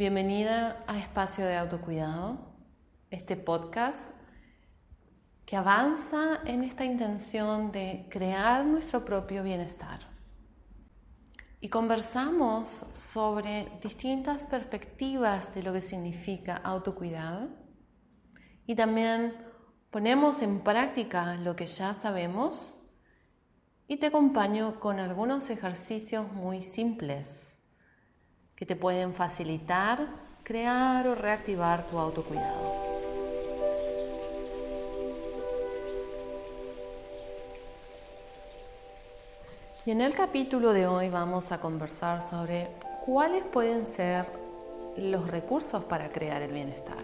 Bienvenida a Espacio de Autocuidado, este podcast que avanza en esta intención de crear nuestro propio bienestar. Y conversamos sobre distintas perspectivas de lo que significa autocuidado y también ponemos en práctica lo que ya sabemos y te acompaño con algunos ejercicios muy simples que te pueden facilitar crear o reactivar tu autocuidado. Y en el capítulo de hoy vamos a conversar sobre cuáles pueden ser los recursos para crear el bienestar.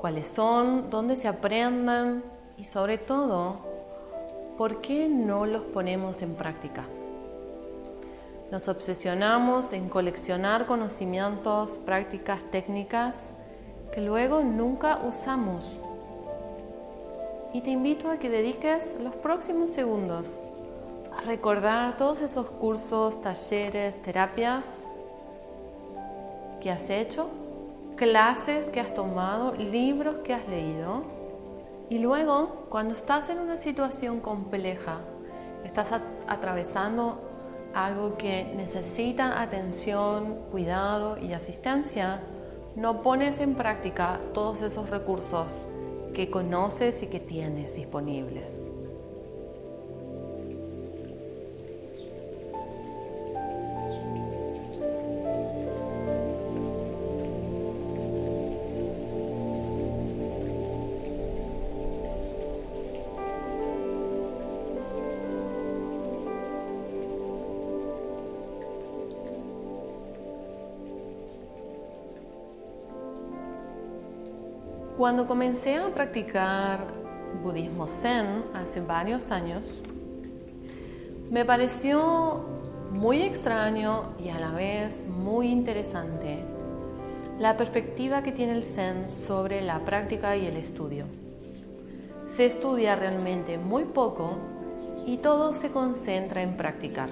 Cuáles son, dónde se aprendan y sobre todo, por qué no los ponemos en práctica. Nos obsesionamos en coleccionar conocimientos, prácticas, técnicas que luego nunca usamos. Y te invito a que dediques los próximos segundos a recordar todos esos cursos, talleres, terapias que has hecho, clases que has tomado, libros que has leído. Y luego, cuando estás en una situación compleja, estás atravesando algo que necesita atención, cuidado y asistencia, no pones en práctica todos esos recursos que conoces y que tienes disponibles. Cuando comencé a practicar budismo zen hace varios años, me pareció muy extraño y a la vez muy interesante la perspectiva que tiene el zen sobre la práctica y el estudio. Se estudia realmente muy poco y todo se concentra en practicar.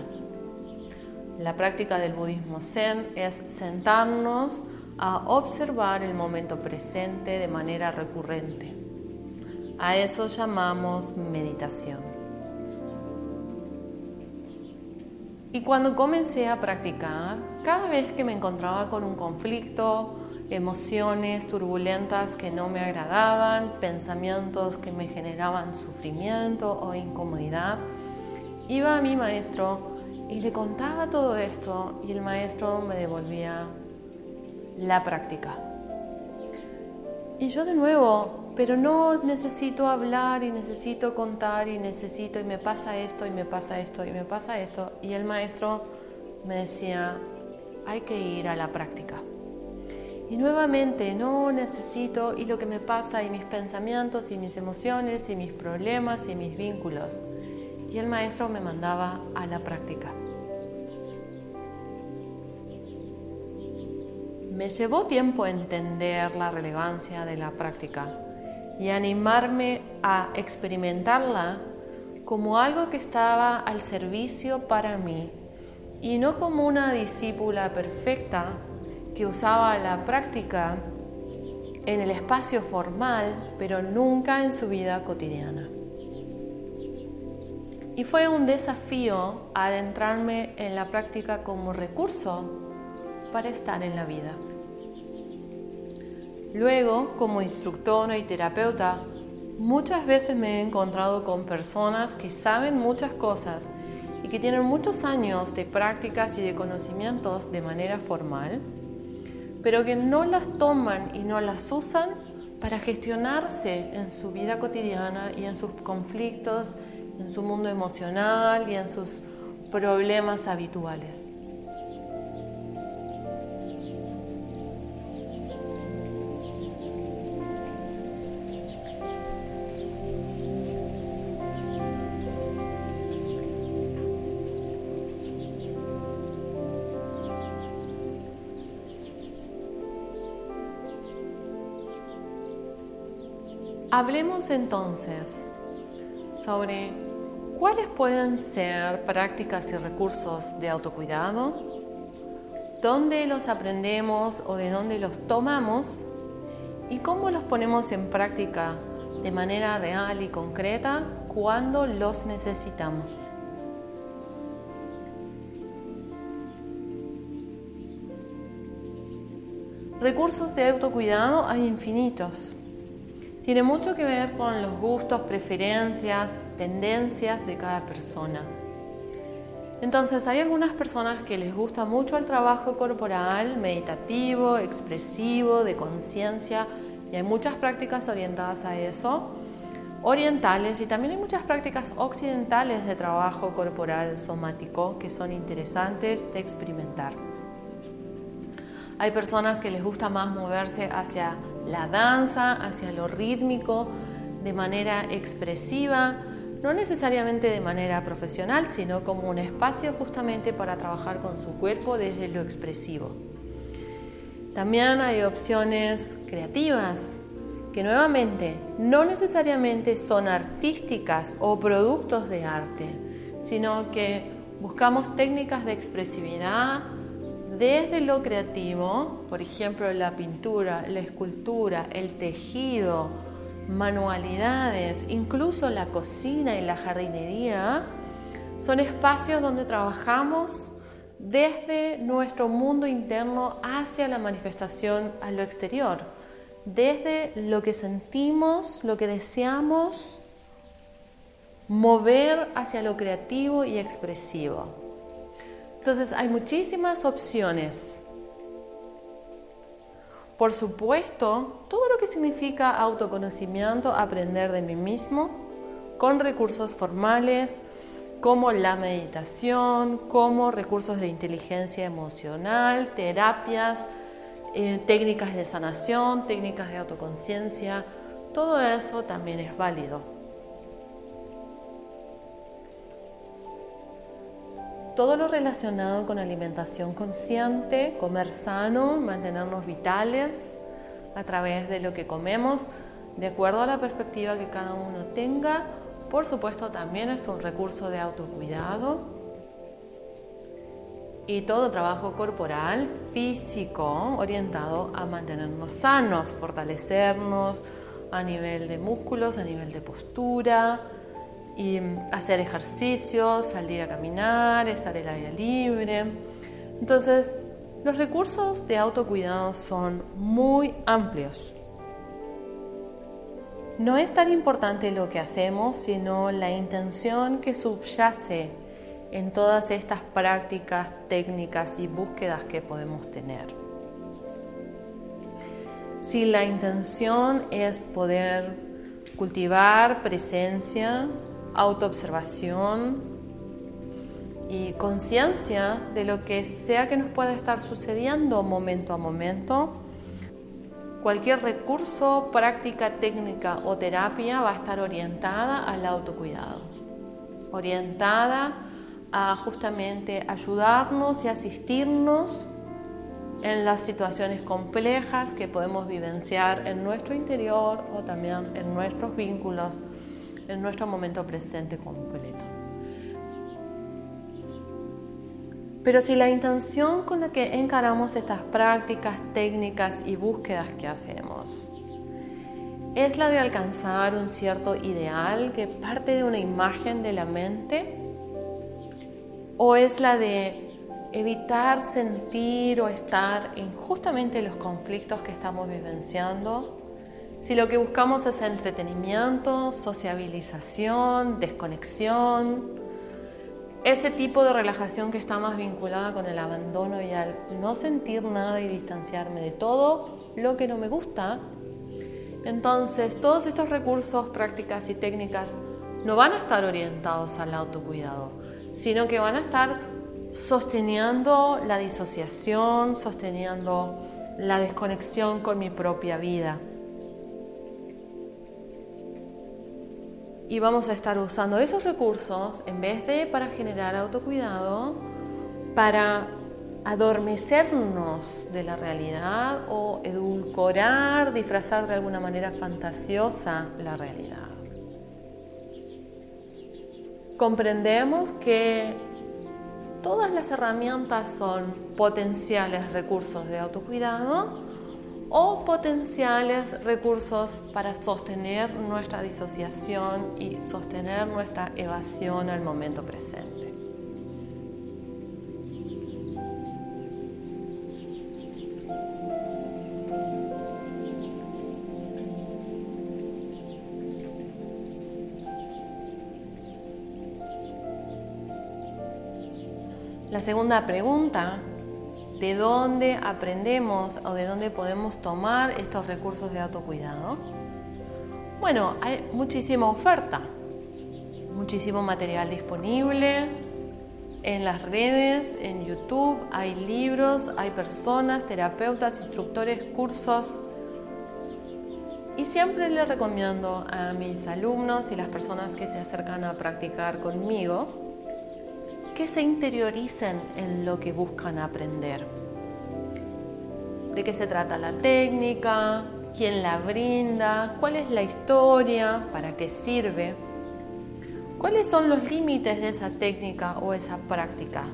La práctica del budismo zen es sentarnos a observar el momento presente de manera recurrente. A eso llamamos meditación. Y cuando comencé a practicar, cada vez que me encontraba con un conflicto, emociones turbulentas que no me agradaban, pensamientos que me generaban sufrimiento o incomodidad, iba a mi maestro y le contaba todo esto y el maestro me devolvía la práctica. Y yo de nuevo, pero no necesito hablar y necesito contar y necesito y me pasa esto y me pasa esto y me pasa esto. Y el maestro me decía, hay que ir a la práctica. Y nuevamente, no necesito y lo que me pasa y mis pensamientos y mis emociones y mis problemas y mis vínculos. Y el maestro me mandaba a la práctica. Me llevó tiempo entender la relevancia de la práctica y animarme a experimentarla como algo que estaba al servicio para mí y no como una discípula perfecta que usaba la práctica en el espacio formal, pero nunca en su vida cotidiana. Y fue un desafío adentrarme en la práctica como recurso para estar en la vida. Luego, como instructora y terapeuta, muchas veces me he encontrado con personas que saben muchas cosas y que tienen muchos años de prácticas y de conocimientos de manera formal, pero que no las toman y no las usan para gestionarse en su vida cotidiana y en sus conflictos, en su mundo emocional y en sus problemas habituales. Hablemos entonces sobre cuáles pueden ser prácticas y recursos de autocuidado dónde los aprendemos o de dónde los tomamos y cómo los ponemos en práctica de manera real y concreta cuando los necesitamos. Recursos de autocuidado hay infinitos. Tiene mucho que ver con los gustos, preferencias, tendencias de cada persona. Entonces hay algunas personas que les gusta mucho el trabajo corporal, meditativo, expresivo, de conciencia, y hay muchas prácticas orientadas a eso, orientales, y también hay muchas prácticas occidentales de trabajo corporal somático que son interesantes de experimentar. Hay personas que les gusta más moverse hacia la danza, hacia lo rítmico, de manera expresiva, no necesariamente de manera profesional, sino como un espacio justamente para trabajar con su cuerpo desde lo expresivo. También hay opciones creativas que nuevamente no necesariamente son artísticas o productos de arte, sino que buscamos técnicas de expresividad, desde lo creativo, por ejemplo la pintura, la escultura, el tejido, manualidades, incluso la cocina y la jardinería, son espacios donde trabajamos desde nuestro mundo interno hacia la manifestación a lo exterior, desde lo que sentimos, lo que deseamos, mover hacia lo creativo y expresivo. Entonces hay muchísimas opciones. Por supuesto, todo lo que significa autoconocimiento, aprender de mí mismo, con recursos formales como la meditación, como recursos de inteligencia emocional, terapias, eh, técnicas de sanación, técnicas de autoconciencia, todo eso también es válido. Todo lo relacionado con alimentación consciente, comer sano, mantenernos vitales a través de lo que comemos, de acuerdo a la perspectiva que cada uno tenga. Por supuesto, también es un recurso de autocuidado. Y todo trabajo corporal, físico, orientado a mantenernos sanos, fortalecernos a nivel de músculos, a nivel de postura, y hacer ejercicio, salir a caminar, estar al aire libre. Entonces, los recursos de autocuidado son muy amplios. No es tan importante lo que hacemos, sino la intención que subyace en todas estas prácticas, técnicas y búsquedas que podemos tener. Si la intención es poder cultivar presencia, autoobservación y conciencia de lo que sea que nos pueda estar sucediendo momento a momento. Cualquier recurso, práctica, técnica o terapia va a estar orientada al autocuidado, orientada a justamente ayudarnos y asistirnos en las situaciones complejas que podemos vivenciar en nuestro interior o también en nuestros vínculos en nuestro momento presente completo. Pero si la intención con la que encaramos estas prácticas, técnicas y búsquedas que hacemos es la de alcanzar un cierto ideal que parte de una imagen de la mente, o es la de evitar sentir o estar en justamente los conflictos que estamos vivenciando, si lo que buscamos es entretenimiento, sociabilización, desconexión, ese tipo de relajación que está más vinculada con el abandono y al no sentir nada y distanciarme de todo lo que no me gusta, entonces todos estos recursos, prácticas y técnicas no van a estar orientados al autocuidado, sino que van a estar sosteniendo la disociación, sosteniendo la desconexión con mi propia vida. Y vamos a estar usando esos recursos en vez de para generar autocuidado, para adormecernos de la realidad o edulcorar, disfrazar de alguna manera fantasiosa la realidad. Comprendemos que todas las herramientas son potenciales recursos de autocuidado o potenciales recursos para sostener nuestra disociación y sostener nuestra evasión al momento presente. La segunda pregunta, ¿de dónde aprendemos o de dónde podemos tomar estos recursos de autocuidado? Bueno, hay muchísima oferta, muchísimo material disponible en las redes, en YouTube, hay libros, hay personas, terapeutas, instructores, cursos. Y siempre les recomiendo a mis alumnos y las personas que se acercan a practicar conmigo que se interioricen en lo que buscan aprender. ¿De qué se trata la técnica? ¿Quién la brinda? ¿Cuál es la historia? ¿Para qué sirve? ¿Cuáles son los límites de esa técnica o esa práctica?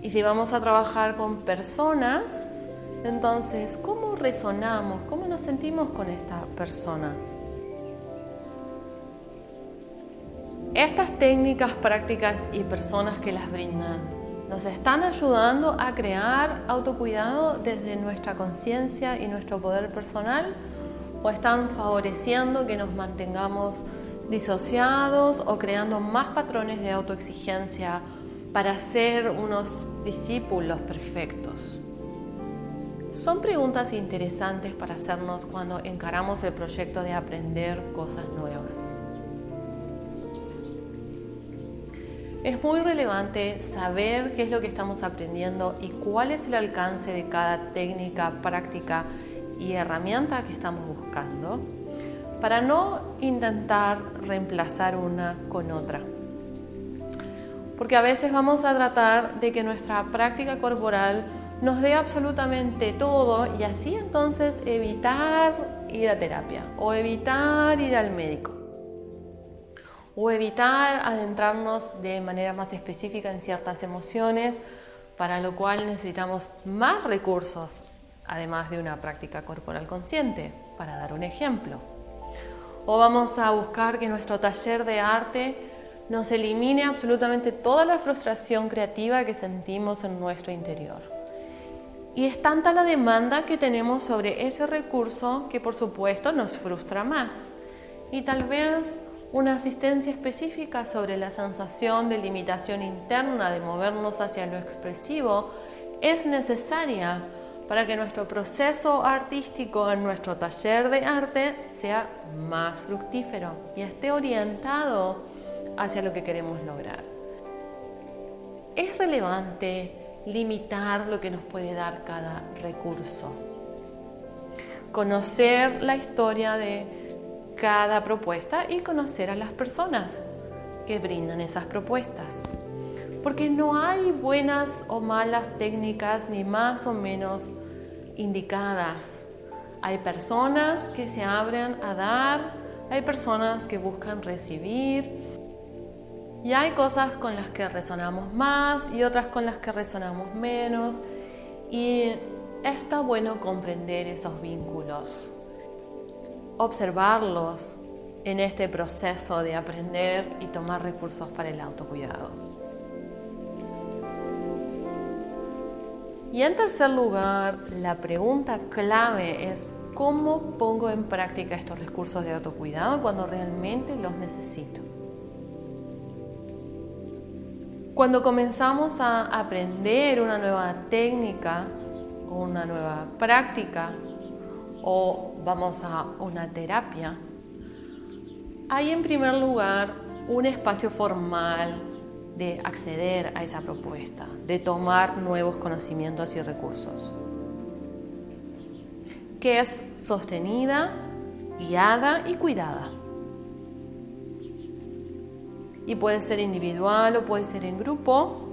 Y si vamos a trabajar con personas, entonces, ¿cómo resonamos? ¿Cómo nos sentimos con esta persona? Estas técnicas, prácticas y personas que las brindan nos están ayudando a crear autocuidado desde nuestra conciencia y nuestro poder personal o están favoreciendo que nos mantengamos disociados o creando más patrones de autoexigencia para ser unos discípulos perfectos. Son preguntas interesantes para hacernos cuando encaramos el proyecto de aprender cosas nuevas. Es muy relevante saber qué es lo que estamos aprendiendo y cuál es el alcance de cada técnica, práctica y herramienta que estamos buscando para no intentar reemplazar una con otra. Porque a veces vamos a tratar de que nuestra práctica corporal nos dé absolutamente todo y así entonces evitar ir a terapia o evitar ir al médico o evitar adentrarnos de manera más específica en ciertas emociones, para lo cual necesitamos más recursos, además de una práctica corporal consciente, para dar un ejemplo. O vamos a buscar que nuestro taller de arte nos elimine absolutamente toda la frustración creativa que sentimos en nuestro interior. Y es tanta la demanda que tenemos sobre ese recurso que por supuesto nos frustra más. Y tal vez una asistencia específica sobre la sensación de limitación interna de movernos hacia lo expresivo es necesaria para que nuestro proceso artístico en nuestro taller de arte sea más fructífero y esté orientado hacia lo que queremos lograr. Es relevante limitar lo que nos puede dar cada recurso. Conocer la historia de cada propuesta y conocer a las personas que brindan esas propuestas. Porque no hay buenas o malas técnicas ni más o menos indicadas. Hay personas que se abren a dar, hay personas que buscan recibir y hay cosas con las que resonamos más y otras con las que resonamos menos. Y está bueno comprender esos vínculos observarlos en este proceso de aprender y tomar recursos para el autocuidado. Y en tercer lugar, la pregunta clave es cómo pongo en práctica estos recursos de autocuidado cuando realmente los necesito. Cuando comenzamos a aprender una nueva técnica o una nueva práctica, o vamos a una terapia, hay en primer lugar un espacio formal de acceder a esa propuesta, de tomar nuevos conocimientos y recursos, que es sostenida, guiada y cuidada. Y puede ser individual o puede ser en grupo,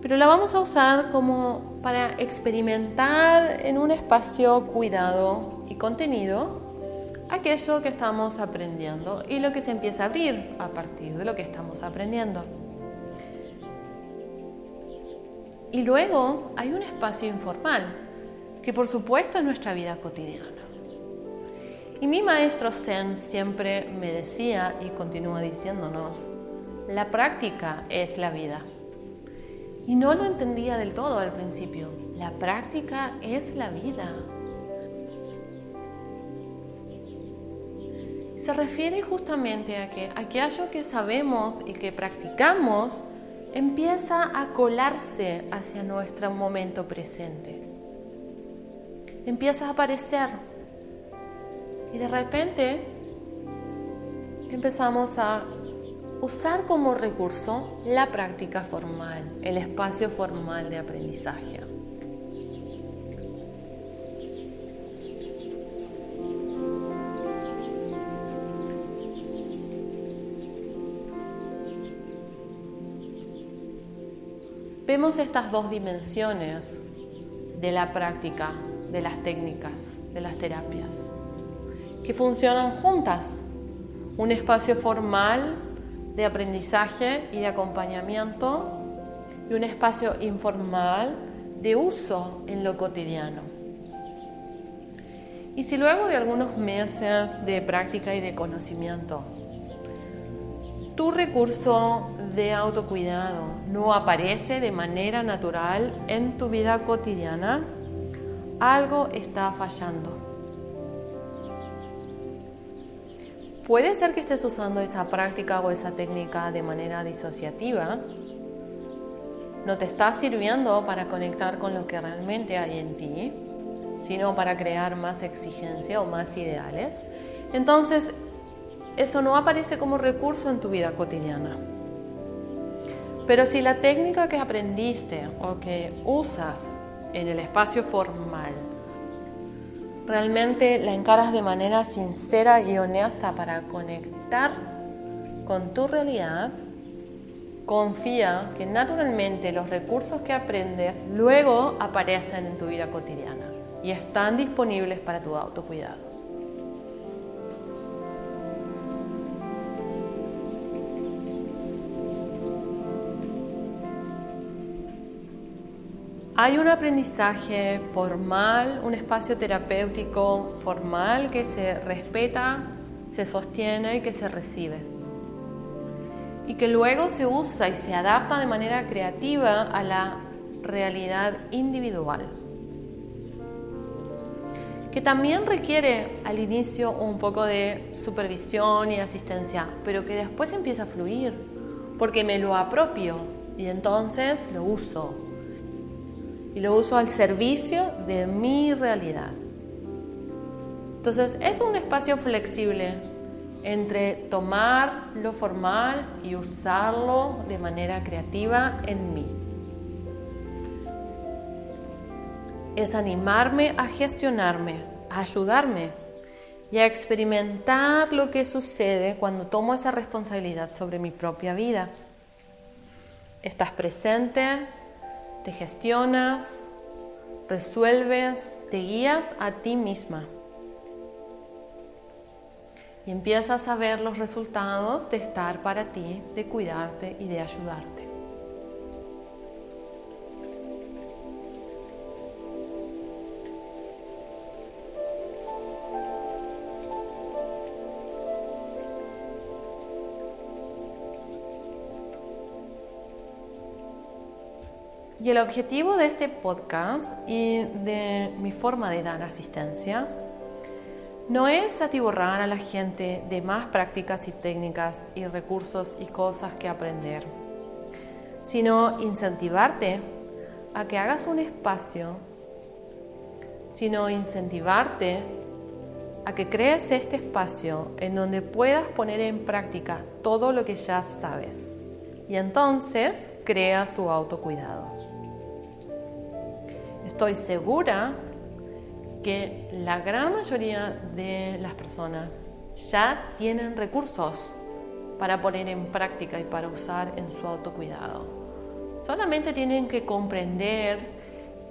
pero la vamos a usar como para experimentar en un espacio cuidado y contenido aquello que estamos aprendiendo y lo que se empieza a abrir a partir de lo que estamos aprendiendo. Y luego hay un espacio informal, que por supuesto es nuestra vida cotidiana. Y mi maestro Zen siempre me decía y continúa diciéndonos, la práctica es la vida. Y no lo entendía del todo al principio. La práctica es la vida. Se refiere justamente a que aquello que sabemos y que practicamos empieza a colarse hacia nuestro momento presente. Empieza a aparecer. Y de repente empezamos a usar como recurso la práctica formal, el espacio formal de aprendizaje. Vemos estas dos dimensiones de la práctica, de las técnicas, de las terapias, que funcionan juntas. Un espacio formal de aprendizaje y de acompañamiento y un espacio informal de uso en lo cotidiano. Y si luego de algunos meses de práctica y de conocimiento, tu recurso de autocuidado no aparece de manera natural en tu vida cotidiana, algo está fallando. Puede ser que estés usando esa práctica o esa técnica de manera disociativa. No te está sirviendo para conectar con lo que realmente hay en ti, sino para crear más exigencia o más ideales. Entonces, eso no aparece como recurso en tu vida cotidiana. Pero si la técnica que aprendiste o que usas en el espacio formal realmente la encaras de manera sincera y honesta para conectar con tu realidad, confía que naturalmente los recursos que aprendes luego aparecen en tu vida cotidiana y están disponibles para tu autocuidado. Hay un aprendizaje formal, un espacio terapéutico formal que se respeta, se sostiene y que se recibe. Y que luego se usa y se adapta de manera creativa a la realidad individual. Que también requiere al inicio un poco de supervisión y asistencia, pero que después empieza a fluir, porque me lo apropio y entonces lo uso y lo uso al servicio de mi realidad. Entonces es un espacio flexible entre tomar lo formal y usarlo de manera creativa en mí. Es animarme a gestionarme, a ayudarme y a experimentar lo que sucede cuando tomo esa responsabilidad sobre mi propia vida. Estás presente, te gestionas, resuelves, te guías a ti misma. Y empiezas a ver los resultados de estar para ti, de cuidarte y de ayudarte. El objetivo de este podcast y de mi forma de dar asistencia no es atiborrar a la gente de más prácticas y técnicas y recursos y cosas que aprender, sino incentivarte a que hagas un espacio, sino incentivarte a que crees este espacio en donde puedas poner en práctica todo lo que ya sabes y entonces creas tu autocuidado. Estoy segura que la gran mayoría de las personas ya tienen recursos para poner en práctica y para usar en su autocuidado. Solamente tienen que comprender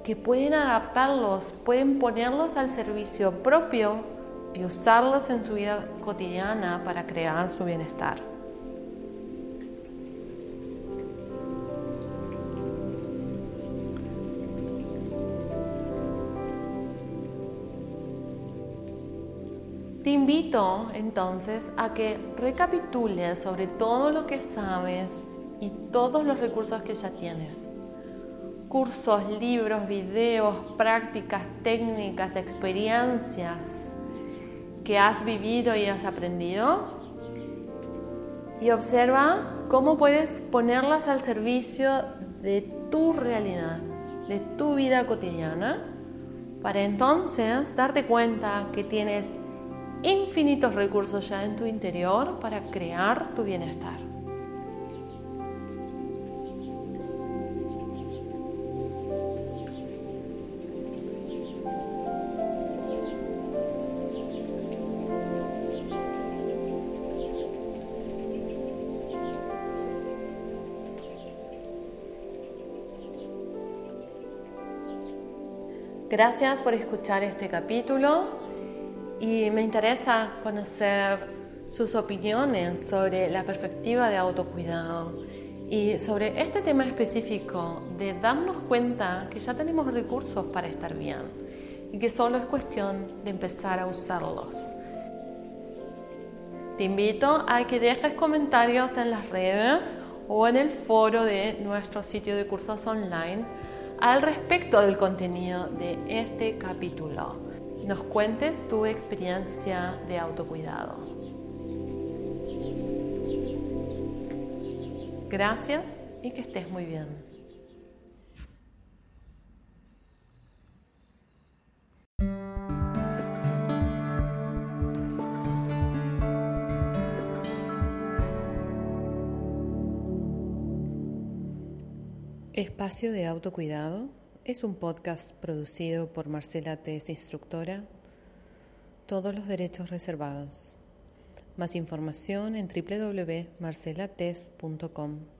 que pueden adaptarlos, pueden ponerlos al servicio propio y usarlos en su vida cotidiana para crear su bienestar. Entonces a que recapitules sobre todo lo que sabes y todos los recursos que ya tienes. Cursos, libros, videos, prácticas, técnicas, experiencias que has vivido y has aprendido. Y observa cómo puedes ponerlas al servicio de tu realidad, de tu vida cotidiana, para entonces darte cuenta que tienes infinitos recursos ya en tu interior para crear tu bienestar. Gracias por escuchar este capítulo y me interesa conocer sus opiniones sobre la perspectiva de autocuidado y sobre este tema específico de darnos cuenta que ya tenemos recursos para estar bien y que solo es cuestión de empezar a usarlos. Te invito a que dejes comentarios en las redes o en el foro de nuestro sitio de cursos online al respecto del contenido de este capítulo. Nos cuentes tu experiencia de autocuidado. Gracias y que estés muy bien. Espacio de Autocuidado es un podcast producido por Marcela Tess, instructora. Todos los derechos reservados. Más información en www.marcelates.com.